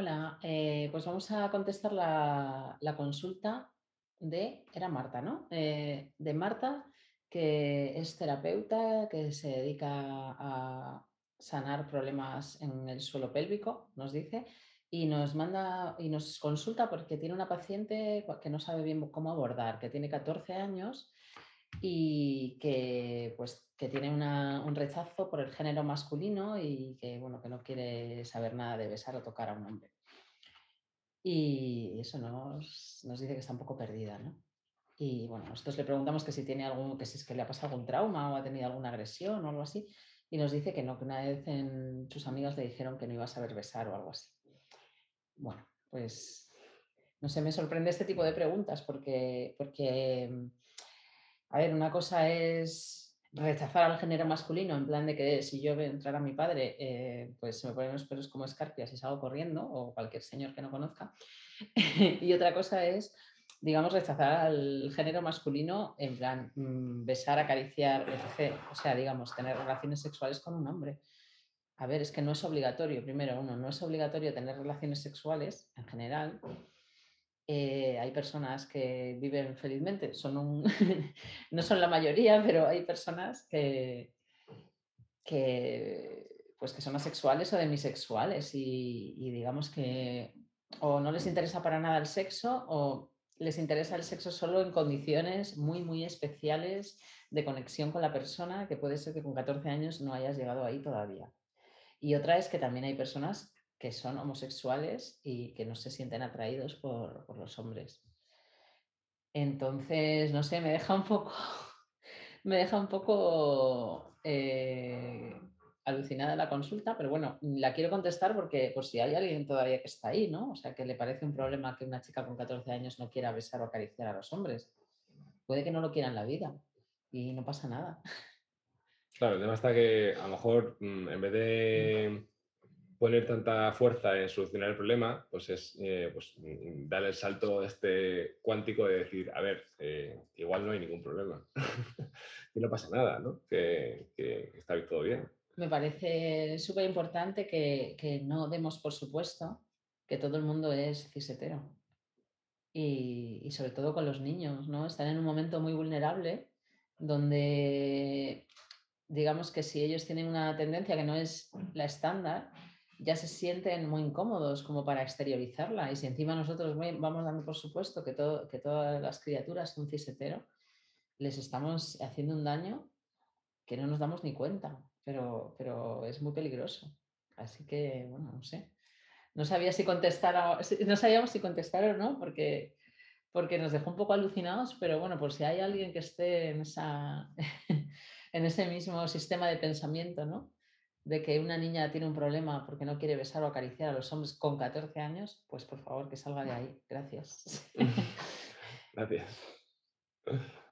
Hola, eh, pues vamos a contestar la, consulta de, era Marta, ¿no? Eh, de Marta, que es terapeuta, que se dedica a sanar problemas en el suelo pélvico, nos dice, y nos manda y nos consulta porque tiene una paciente que no sabe bien cómo abordar, que tiene 14 años y que pues que tiene un rechazo por el género masculino y que bueno que no quiere saber nada de besar o tocar a un hombre. Y eso nos, nos dice que está un poco perdida, ¿no? Y bueno, nosotros le preguntamos que si tiene algún, que si es que le ha pasado algún trauma o ha tenido alguna agresión o algo así, y nos dice que no, que una vez en, sus amigas le dijeron que no iba a saber besar o algo así. Bueno, pues no sé, me sorprende este tipo de preguntas porque, porque a ver, una cosa es rechazar al género masculino, en plan de que si yo veo entrar a mi padre, eh, pues se me ponen los pelos como escarpias y salgo corriendo, o cualquier señor que no conozca. y otra cosa es, digamos, rechazar al género masculino, en plan mm, besar, acariciar, etc. O sea, digamos, tener relaciones sexuales con un hombre. A ver, es que no es obligatorio, primero, uno, no es obligatorio tener relaciones sexuales en general, eh, hay personas que viven felizmente, son un, no son la mayoría, pero hay personas pues que son asexuales o demisexuales y, y digamos que o no les interesa para nada el sexo o les interesa el sexo solo en condiciones muy, muy especiales de conexión con la persona, que puede ser que con 14 años no hayas llegado ahí todavía. Y otra es que también hay personas que son homosexuales y que no se sienten atraídos por, por los hombres. Entonces, no sé, me deja un poco, me deja un poco eh, alucinada la consulta, pero bueno, la quiero contestar porque por si hay alguien todavía que está ahí, ¿no? O sea, que le parece un problema que una chica con 14 años no quiera besar o acariciar a los hombres. Puede que no lo quiera en la vida y no pasa nada. Claro, el tema está que a lo mejor mm, en vez de poner tanta fuerza en solucionar el problema, pues es eh, pues, mm, dar el salto este cuántico de decir, a ver, eh, igual no hay ningún problema, y no pasa nada, ¿no? Que, que está todo bien. Me parece súper importante que, que no demos por supuesto que todo el mundo es cisetero. Y, y sobre todo con los niños, ¿no? Están en un momento muy vulnerable donde digamos que si ellos tienen una tendencia que no es la estándar, ya se sienten muy incómodos como para exteriorizarla. Y si encima nosotros vamos dando por supuesto que, todas las criaturas son cisetero, les estamos haciendo un daño que no nos damos ni cuenta, pero, es muy peligroso. Así que, bueno, no sé. No sabía si contestar, no sabíamos si contestar o no, porque, nos dejó un poco alucinados, pero bueno, por si hay alguien que esté en ese mismo sistema de pensamiento, ¿no? De que una niña tiene un problema porque no quiere besar o acariciar a los hombres con 14 años, pues por favor que salga de ahí. Gracias. Gracias.